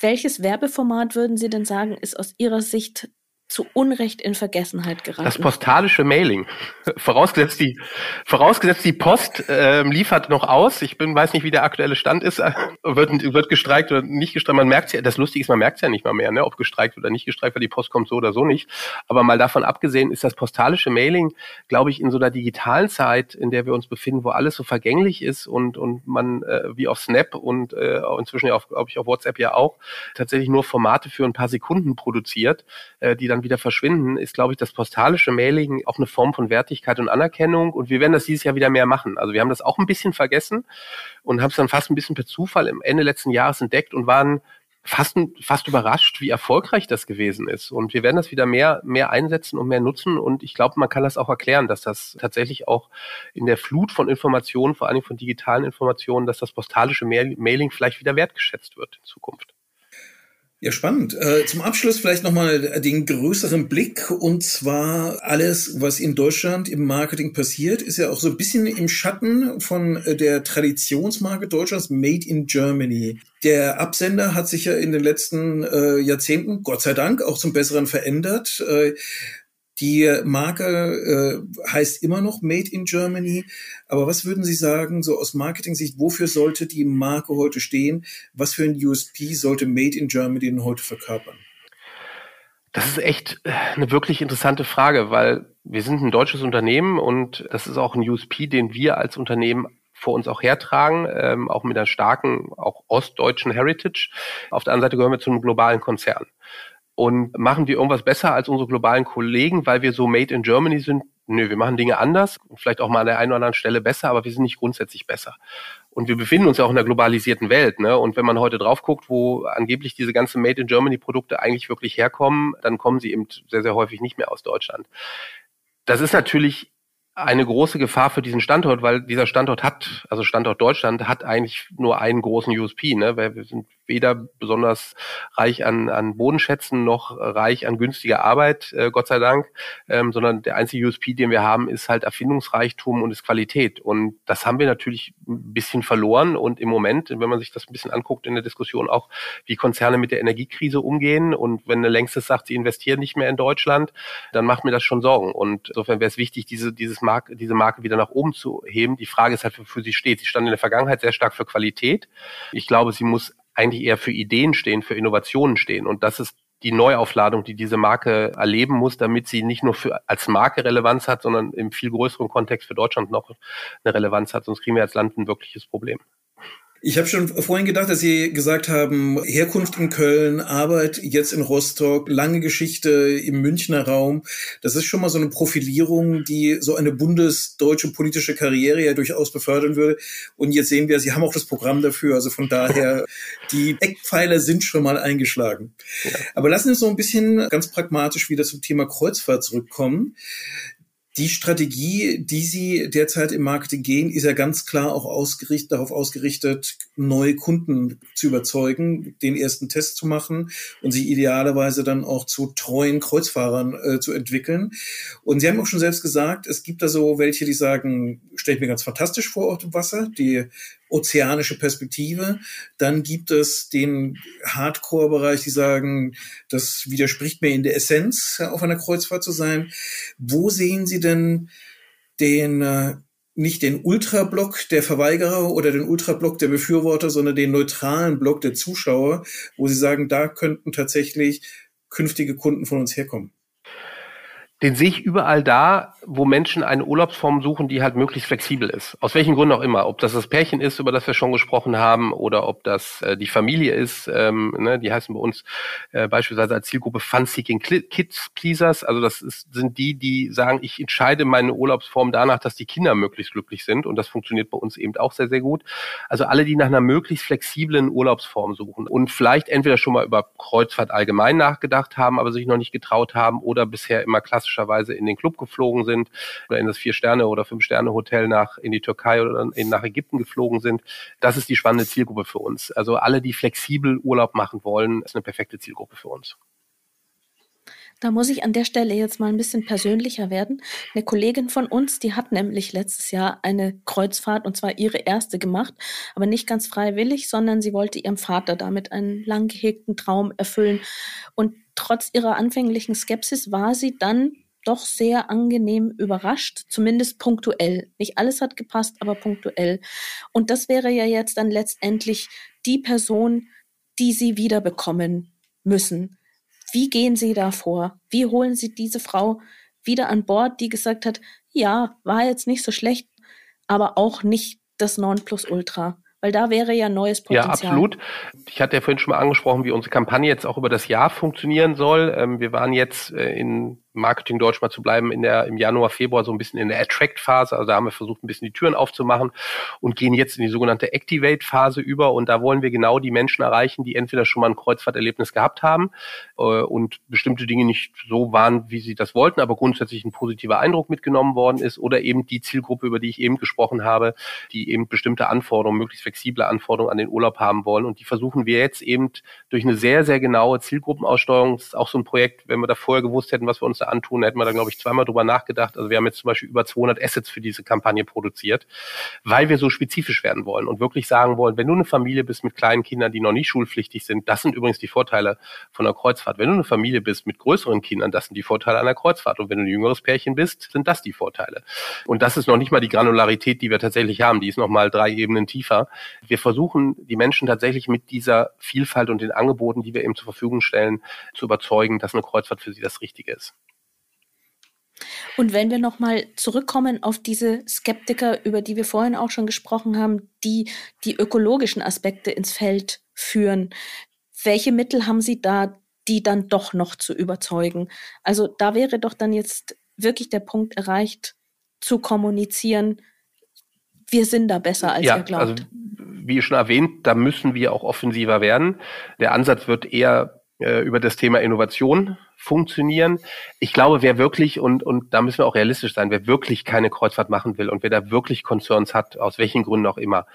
Welches Werbeformat würden Sie denn sagen, ist aus Ihrer Sicht zu Unrecht in Vergessenheit geraten. Das postalische Mailing. Vorausgesetzt die, vorausgesetzt die Post ähm, liefert noch aus. Ich bin, weiß nicht, wie der aktuelle Stand ist. wird, wird gestreikt oder nicht gestreikt. Man merkt ja, das Lustige ist, man merkt es ja nicht mal mehr, ne, ob gestreikt oder nicht gestreikt, weil die Post kommt so oder so nicht. Aber mal davon abgesehen ist das postalische Mailing, glaube ich, in so einer digitalen Zeit, in der wir uns befinden, wo alles so vergänglich ist und, und man äh, wie auf Snap und äh, inzwischen ja auf, glaube ich, auf WhatsApp ja auch, tatsächlich nur Formate für ein paar Sekunden produziert, äh, die dann wieder verschwinden, ist, glaube ich, das postalische Mailing auch eine Form von Wertigkeit und Anerkennung. Und wir werden das dieses Jahr wieder mehr machen. Also wir haben das auch ein bisschen vergessen und haben es dann fast ein bisschen per Zufall im Ende letzten Jahres entdeckt und waren fast, fast überrascht, wie erfolgreich das gewesen ist. Und wir werden das wieder mehr, mehr einsetzen und mehr nutzen. Und ich glaube, man kann das auch erklären, dass das tatsächlich auch in der Flut von Informationen, vor allem von digitalen Informationen, dass das postalische Mailing vielleicht wieder wertgeschätzt wird in Zukunft. Ja, spannend. Äh, zum Abschluss vielleicht nochmal den größeren Blick und zwar alles, was in Deutschland im Marketing passiert, ist ja auch so ein bisschen im Schatten von äh, der Traditionsmarke Deutschlands Made in Germany. Der Absender hat sich ja in den letzten äh, Jahrzehnten, Gott sei Dank, auch zum Besseren verändert. Die Marke äh, heißt immer noch Made in Germany. Aber was würden Sie sagen, so aus Marketing-Sicht, wofür sollte die Marke heute stehen? Was für ein USP sollte Made in Germany denn heute verkörpern? Das ist echt äh, eine wirklich interessante Frage, weil wir sind ein deutsches Unternehmen und das ist auch ein USP, den wir als Unternehmen vor uns auch hertragen, ähm, auch mit einer starken, auch ostdeutschen Heritage. Auf der anderen Seite gehören wir zu einem globalen Konzern. Und machen wir irgendwas besser als unsere globalen Kollegen, weil wir so made in Germany sind? Nö, wir machen Dinge anders, vielleicht auch mal an der einen oder anderen Stelle besser, aber wir sind nicht grundsätzlich besser. Und wir befinden uns ja auch in einer globalisierten Welt. Ne? Und wenn man heute drauf guckt, wo angeblich diese ganzen Made in Germany Produkte eigentlich wirklich herkommen, dann kommen sie eben sehr, sehr häufig nicht mehr aus Deutschland. Das ist natürlich eine große Gefahr für diesen Standort, weil dieser Standort hat, also Standort Deutschland, hat eigentlich nur einen großen USP, ne? Weil wir sind weder besonders reich an, an Bodenschätzen noch reich an günstiger Arbeit, äh, Gott sei Dank, ähm, sondern der einzige USP, den wir haben, ist halt Erfindungsreichtum und ist Qualität. Und das haben wir natürlich ein bisschen verloren. Und im Moment, wenn man sich das ein bisschen anguckt in der Diskussion auch, wie Konzerne mit der Energiekrise umgehen und wenn eine Längstes sagt, sie investieren nicht mehr in Deutschland, dann macht mir das schon Sorgen. Und insofern wäre es wichtig, diese, dieses Marke, diese Marke wieder nach oben zu heben. Die Frage ist halt, wofür sie steht. Sie stand in der Vergangenheit sehr stark für Qualität. Ich glaube, sie muss eigentlich eher für Ideen stehen, für Innovationen stehen. Und das ist die Neuaufladung, die diese Marke erleben muss, damit sie nicht nur für, als Marke Relevanz hat, sondern im viel größeren Kontext für Deutschland noch eine Relevanz hat. Sonst kriegen wir als Land ein wirkliches Problem. Ich habe schon vorhin gedacht, dass Sie gesagt haben, Herkunft in Köln, Arbeit jetzt in Rostock, lange Geschichte im Münchner Raum. Das ist schon mal so eine Profilierung, die so eine bundesdeutsche politische Karriere ja durchaus befördern würde. Und jetzt sehen wir, Sie haben auch das Programm dafür. Also von daher, die Eckpfeiler sind schon mal eingeschlagen. Ja. Aber lassen wir uns so ein bisschen ganz pragmatisch wieder zum Thema Kreuzfahrt zurückkommen. Die Strategie, die Sie derzeit im Marketing gehen, ist ja ganz klar auch ausgerichtet, darauf ausgerichtet, neue Kunden zu überzeugen, den ersten Test zu machen und sich idealerweise dann auch zu treuen Kreuzfahrern äh, zu entwickeln. Und Sie haben auch schon selbst gesagt, es gibt da so welche, die sagen, stellt mir ganz fantastisch vor auf dem Wasser, die ozeanische Perspektive. Dann gibt es den Hardcore-Bereich, die sagen, das widerspricht mir in der Essenz, auf einer Kreuzfahrt zu sein. Wo sehen Sie denn den äh, nicht den Ultrablock der Verweigerer oder den Ultrablock der Befürworter, sondern den neutralen Block der Zuschauer, wo sie sagen, da könnten tatsächlich künftige Kunden von uns herkommen den sehe ich überall da, wo Menschen eine Urlaubsform suchen, die halt möglichst flexibel ist. Aus welchen Gründen auch immer. Ob das das Pärchen ist, über das wir schon gesprochen haben, oder ob das äh, die Familie ist. Ähm, ne, die heißen bei uns äh, beispielsweise als Zielgruppe Fun-Seeking Kids Pleasers. Also das ist, sind die, die sagen, ich entscheide meine Urlaubsform danach, dass die Kinder möglichst glücklich sind. Und das funktioniert bei uns eben auch sehr, sehr gut. Also alle, die nach einer möglichst flexiblen Urlaubsform suchen und vielleicht entweder schon mal über Kreuzfahrt allgemein nachgedacht haben, aber sich noch nicht getraut haben oder bisher immer klassisch klassischerweise in den Club geflogen sind oder in das Vier-Sterne- oder Fünf-Sterne-Hotel nach, in die Türkei oder in, nach Ägypten geflogen sind. Das ist die spannende Zielgruppe für uns. Also alle, die flexibel Urlaub machen wollen, ist eine perfekte Zielgruppe für uns. Da muss ich an der Stelle jetzt mal ein bisschen persönlicher werden. Eine Kollegin von uns, die hat nämlich letztes Jahr eine Kreuzfahrt und zwar ihre erste gemacht, aber nicht ganz freiwillig, sondern sie wollte ihrem Vater damit einen lang gehegten Traum erfüllen. Und trotz ihrer anfänglichen Skepsis war sie dann doch sehr angenehm überrascht, zumindest punktuell. Nicht alles hat gepasst, aber punktuell. Und das wäre ja jetzt dann letztendlich die Person, die Sie wiederbekommen müssen. Wie gehen Sie da vor? Wie holen Sie diese Frau wieder an Bord, die gesagt hat, ja, war jetzt nicht so schlecht, aber auch nicht das Nonplusultra? Weil da wäre ja neues Potenzial. Ja, absolut. Ich hatte ja vorhin schon mal angesprochen, wie unsere Kampagne jetzt auch über das Jahr funktionieren soll. Ähm, wir waren jetzt äh, in Marketing Deutsch mal zu bleiben, in der, im Januar, Februar so ein bisschen in der Attract-Phase. Also da haben wir versucht, ein bisschen die Türen aufzumachen und gehen jetzt in die sogenannte Activate-Phase über. Und da wollen wir genau die Menschen erreichen, die entweder schon mal ein Kreuzfahrterlebnis gehabt haben äh, und bestimmte Dinge nicht so waren, wie sie das wollten, aber grundsätzlich ein positiver Eindruck mitgenommen worden ist oder eben die Zielgruppe, über die ich eben gesprochen habe, die eben bestimmte Anforderungen, möglichst flexible Anforderungen an den Urlaub haben wollen. Und die versuchen wir jetzt eben durch eine sehr, sehr genaue Zielgruppenaussteuerung, das ist auch so ein Projekt, wenn wir da vorher gewusst hätten, was wir uns Ganze antun, da hätten wir da, glaube ich, zweimal drüber nachgedacht. Also wir haben jetzt zum Beispiel über 200 Assets für diese Kampagne produziert, weil wir so spezifisch werden wollen und wirklich sagen wollen, wenn du eine Familie bist mit kleinen Kindern, die noch nicht schulpflichtig sind, das sind übrigens die Vorteile von der Kreuzfahrt. Wenn du eine Familie bist mit größeren Kindern, das sind die Vorteile einer Kreuzfahrt. Und wenn du ein jüngeres Pärchen bist, sind das die Vorteile. Und das ist noch nicht mal die Granularität, die wir tatsächlich haben. Die ist noch mal drei Ebenen tiefer. Wir versuchen, die Menschen tatsächlich mit dieser Vielfalt und den Angeboten, die wir eben zur Verfügung stellen, zu überzeugen, dass eine Kreuzfahrt für sie das Richtige ist. Und wenn wir nochmal zurückkommen auf diese Skeptiker, über die wir vorhin auch schon gesprochen haben, die die ökologischen Aspekte ins Feld führen, welche Mittel haben Sie da, die dann doch noch zu überzeugen? Also da wäre doch dann jetzt wirklich der Punkt erreicht, zu kommunizieren, wir sind da besser, als ja, ihr glaubt. Also, wie schon erwähnt, da müssen wir auch offensiver werden. Der Ansatz wird eher über das Thema Innovation funktionieren. Ich glaube, wer wirklich, und, und da müssen wir auch realistisch sein, wer wirklich keine Kreuzfahrt machen will und wer da wirklich Concerns hat, aus welchen Gründen auch immer,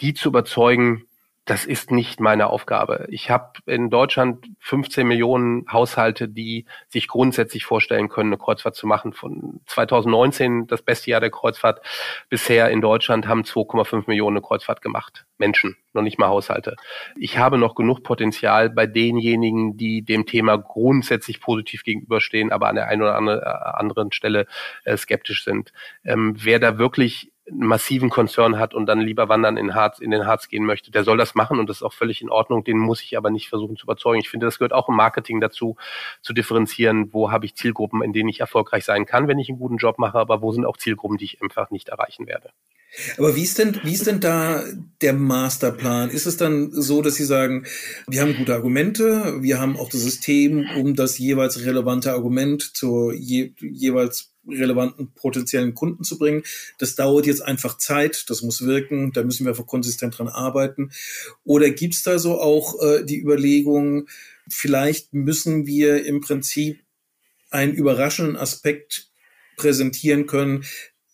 die zu überzeugen, das ist nicht meine Aufgabe. Ich habe in Deutschland 15 Millionen Haushalte, die sich grundsätzlich vorstellen können, eine Kreuzfahrt zu machen. Von 2019, das beste Jahr der Kreuzfahrt, bisher in Deutschland haben 2,5 Millionen eine Kreuzfahrt gemacht. Menschen, noch nicht mal Haushalte. Ich habe noch genug Potenzial bei denjenigen, die dem Thema grundsätzlich positiv gegenüberstehen, aber an der einen oder anderen Stelle äh, skeptisch sind. Ähm, wer da wirklich massiven Konzern hat und dann lieber wandern in, Harz, in den Harz gehen möchte, der soll das machen und das ist auch völlig in Ordnung. Den muss ich aber nicht versuchen zu überzeugen. Ich finde, das gehört auch im Marketing dazu, zu differenzieren, wo habe ich Zielgruppen, in denen ich erfolgreich sein kann, wenn ich einen guten Job mache, aber wo sind auch Zielgruppen, die ich einfach nicht erreichen werde. Aber wie ist denn, wie ist denn da der Masterplan? Ist es dann so, dass Sie sagen, wir haben gute Argumente, wir haben auch das System, um das jeweils relevante Argument zur je, jeweils relevanten potenziellen Kunden zu bringen. Das dauert jetzt einfach Zeit, das muss wirken, da müssen wir einfach konsistent dran arbeiten. Oder gibt's da so auch äh, die Überlegung, vielleicht müssen wir im Prinzip einen überraschenden Aspekt präsentieren können,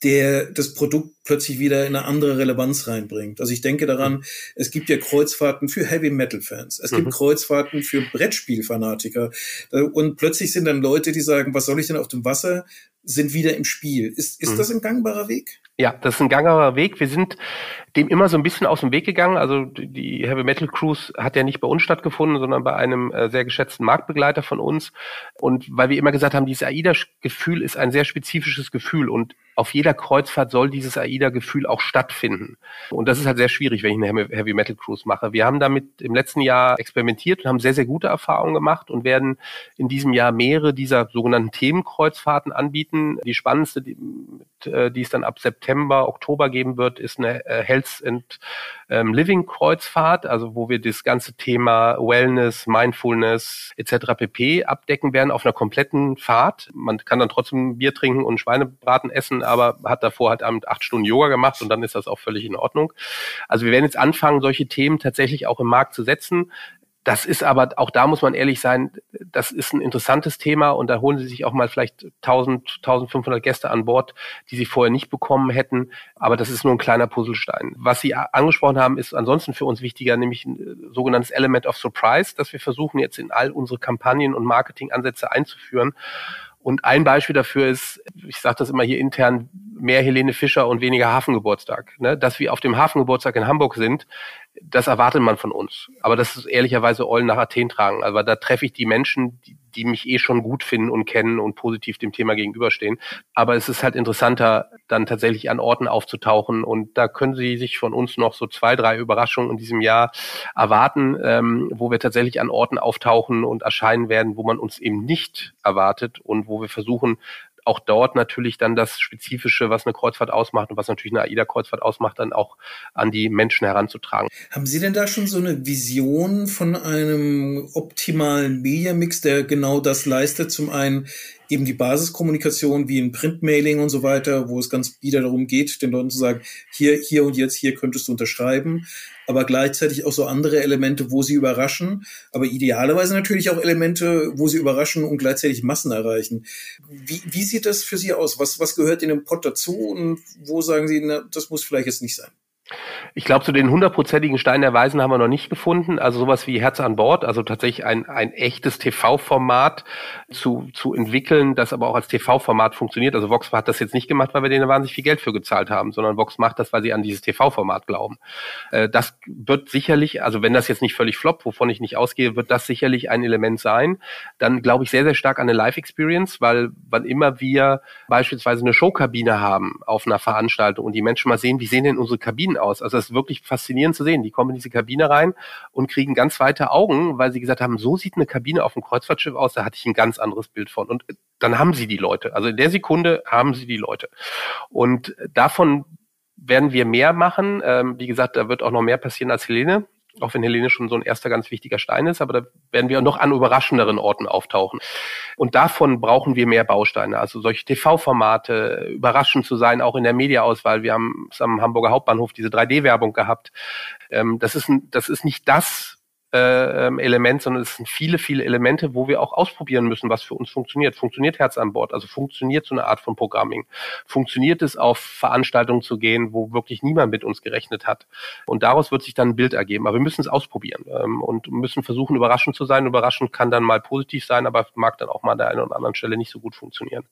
der das Produkt plötzlich wieder in eine andere Relevanz reinbringt. Also ich denke daran, es gibt ja Kreuzfahrten für Heavy Metal Fans, es gibt mhm. Kreuzfahrten für Brettspielfanatiker und plötzlich sind dann Leute, die sagen, was soll ich denn auf dem Wasser? Sind wieder im Spiel. Ist, ist mhm. das ein gangbarer Weg? Ja, das ist ein gangbarer Weg. Wir sind dem immer so ein bisschen aus dem Weg gegangen. Also die Heavy Metal Cruise hat ja nicht bei uns stattgefunden, sondern bei einem äh, sehr geschätzten Marktbegleiter von uns. Und weil wir immer gesagt haben, dieses AIDA-Gefühl ist ein sehr spezifisches Gefühl und auf jeder Kreuzfahrt soll dieses AIDA-Gefühl auch stattfinden. Und das ist halt sehr schwierig, wenn ich eine Heavy Metal Cruise mache. Wir haben damit im letzten Jahr experimentiert und haben sehr, sehr gute Erfahrungen gemacht und werden in diesem Jahr mehrere dieser sogenannten Themenkreuzfahrten anbieten. Die spannendste, die, äh, die es dann ab September, Oktober geben wird, ist eine äh, Health and ähm, Living Kreuzfahrt, also wo wir das ganze Thema Wellness, Mindfulness etc. pp. abdecken werden auf einer kompletten Fahrt. Man kann dann trotzdem Bier trinken und Schweinebraten essen, aber hat davor halt acht Stunden Yoga gemacht und dann ist das auch völlig in Ordnung. Also wir werden jetzt anfangen, solche Themen tatsächlich auch im Markt zu setzen. Das ist aber, auch da muss man ehrlich sein, das ist ein interessantes Thema und da holen Sie sich auch mal vielleicht 1000, 1500 Gäste an Bord, die Sie vorher nicht bekommen hätten. Aber das ist nur ein kleiner Puzzlestein. Was Sie angesprochen haben, ist ansonsten für uns wichtiger, nämlich ein äh, sogenanntes Element of Surprise, das wir versuchen jetzt in all unsere Kampagnen und Marketingansätze einzuführen. Und ein Beispiel dafür ist, ich sage das immer hier intern, mehr Helene Fischer und weniger Hafengeburtstag. Ne? Dass wir auf dem Hafengeburtstag in Hamburg sind, das erwartet man von uns. Aber das ist ehrlicherweise Eulen nach Athen tragen. Aber da treffe ich die Menschen, die, die mich eh schon gut finden und kennen und positiv dem Thema gegenüberstehen. Aber es ist halt interessanter, dann tatsächlich an Orten aufzutauchen. Und da können Sie sich von uns noch so zwei, drei Überraschungen in diesem Jahr erwarten, ähm, wo wir tatsächlich an Orten auftauchen und erscheinen werden, wo man uns eben nicht erwartet und wo wir versuchen, auch dort natürlich dann das Spezifische, was eine Kreuzfahrt ausmacht und was natürlich eine AIDA-Kreuzfahrt ausmacht, dann auch an die Menschen heranzutragen. Haben Sie denn da schon so eine Vision von einem optimalen Media-Mix, der genau das leistet? Zum einen eben die Basiskommunikation wie ein Printmailing und so weiter, wo es ganz wieder darum geht, den Leuten zu sagen, hier, hier und jetzt, hier könntest du unterschreiben, aber gleichzeitig auch so andere Elemente, wo sie überraschen, aber idealerweise natürlich auch Elemente, wo sie überraschen und gleichzeitig Massen erreichen. Wie, wie sieht das für Sie aus? Was, was gehört in dem Pot dazu und wo sagen Sie, na, das muss vielleicht jetzt nicht sein? Ich glaube, zu den hundertprozentigen Stein der Weisen haben wir noch nicht gefunden. Also sowas wie Herz an Bord, also tatsächlich ein, ein echtes TV-Format zu, zu entwickeln, das aber auch als TV-Format funktioniert. Also Vox hat das jetzt nicht gemacht, weil wir denen wahnsinnig viel Geld für gezahlt haben, sondern Vox macht das, weil sie an dieses TV-Format glauben. Äh, das wird sicherlich, also wenn das jetzt nicht völlig floppt, wovon ich nicht ausgehe, wird das sicherlich ein Element sein. Dann glaube ich sehr, sehr stark an eine Live-Experience, weil wann immer wir beispielsweise eine Showkabine haben auf einer Veranstaltung und die Menschen mal sehen, wie sehen denn unsere Kabinen aus? Also das ist wirklich faszinierend zu sehen. Die kommen in diese Kabine rein und kriegen ganz weite Augen, weil sie gesagt haben, so sieht eine Kabine auf einem Kreuzfahrtschiff aus, da hatte ich ein ganz anderes Bild von. Und dann haben sie die Leute. Also in der Sekunde haben sie die Leute. Und davon werden wir mehr machen. Ähm, wie gesagt, da wird auch noch mehr passieren als Helene auch wenn Helene schon so ein erster ganz wichtiger Stein ist, aber da werden wir noch an überraschenderen Orten auftauchen. Und davon brauchen wir mehr Bausteine, also solche TV-Formate, überraschend zu sein, auch in der Mediaauswahl. Wir haben am Hamburger Hauptbahnhof diese 3D-Werbung gehabt. Ähm, das ist, das ist nicht das, äh, ähm, Element, sondern es sind viele, viele Elemente, wo wir auch ausprobieren müssen, was für uns funktioniert. Funktioniert Herz an Bord? Also funktioniert so eine Art von Programming? Funktioniert es, auf Veranstaltungen zu gehen, wo wirklich niemand mit uns gerechnet hat? Und daraus wird sich dann ein Bild ergeben. Aber wir müssen es ausprobieren ähm, und müssen versuchen, überraschend zu sein. Überraschend kann dann mal positiv sein, aber mag dann auch mal an der einen oder anderen Stelle nicht so gut funktionieren.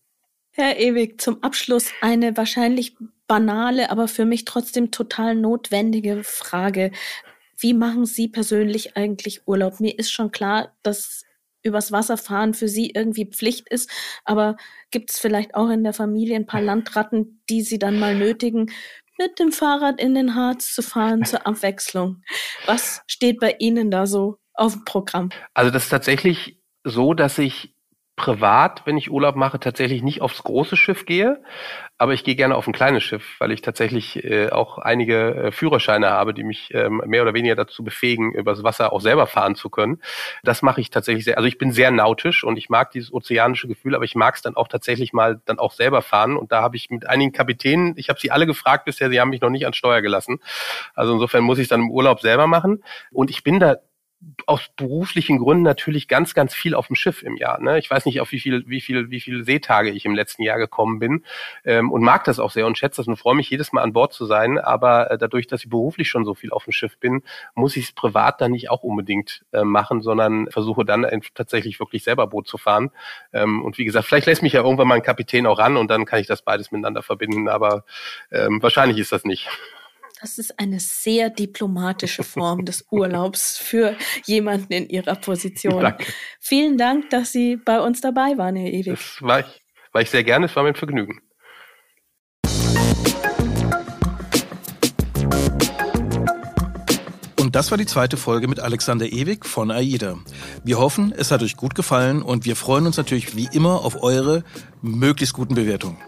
Herr Ewig, zum Abschluss eine wahrscheinlich banale, aber für mich trotzdem total notwendige Frage. Wie machen Sie persönlich eigentlich Urlaub? Mir ist schon klar, dass übers Wasser fahren für Sie irgendwie Pflicht ist, aber gibt es vielleicht auch in der Familie ein paar Landratten, die Sie dann mal nötigen, mit dem Fahrrad in den Harz zu fahren zur Abwechslung? Was steht bei Ihnen da so auf dem Programm? Also das ist tatsächlich so, dass ich privat, wenn ich Urlaub mache, tatsächlich nicht aufs große Schiff gehe, aber ich gehe gerne auf ein kleines Schiff, weil ich tatsächlich äh, auch einige äh, Führerscheine habe, die mich ähm, mehr oder weniger dazu befähigen, übers Wasser auch selber fahren zu können. Das mache ich tatsächlich sehr. Also ich bin sehr nautisch und ich mag dieses ozeanische Gefühl, aber ich mag es dann auch tatsächlich mal dann auch selber fahren. Und da habe ich mit einigen Kapitänen, ich habe sie alle gefragt bisher, sie haben mich noch nicht ans Steuer gelassen. Also insofern muss ich es dann im Urlaub selber machen. Und ich bin da aus beruflichen Gründen natürlich ganz, ganz viel auf dem Schiff im Jahr. Ne? Ich weiß nicht, auf wie viel, wie viel, wie viele Seetage ich im letzten Jahr gekommen bin ähm, und mag das auch sehr und schätze das und freue mich jedes Mal an Bord zu sein. Aber äh, dadurch, dass ich beruflich schon so viel auf dem Schiff bin, muss ich es privat dann nicht auch unbedingt äh, machen, sondern versuche dann tatsächlich wirklich selber Boot zu fahren. Ähm, und wie gesagt, vielleicht lässt mich ja irgendwann mal ein Kapitän auch ran und dann kann ich das beides miteinander verbinden. Aber ähm, wahrscheinlich ist das nicht. Das ist eine sehr diplomatische Form des Urlaubs für jemanden in Ihrer Position. Danke. Vielen Dank, dass Sie bei uns dabei waren, Herr Ewig. Das war ich, war ich sehr gerne, es war mir ein Vergnügen. Und das war die zweite Folge mit Alexander Ewig von AIDA. Wir hoffen, es hat euch gut gefallen und wir freuen uns natürlich wie immer auf eure möglichst guten Bewertungen.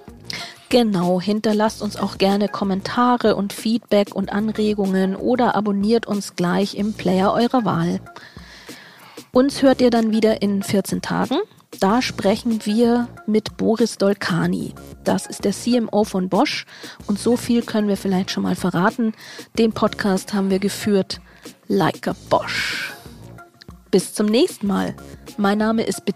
Genau, hinterlasst uns auch gerne Kommentare und Feedback und Anregungen oder abonniert uns gleich im Player eurer Wahl. Uns hört ihr dann wieder in 14 Tagen. Da sprechen wir mit Boris Dolkani. Das ist der CMO von Bosch und so viel können wir vielleicht schon mal verraten. Den Podcast haben wir geführt like a Bosch. Bis zum nächsten Mal. Mein Name ist Bettina.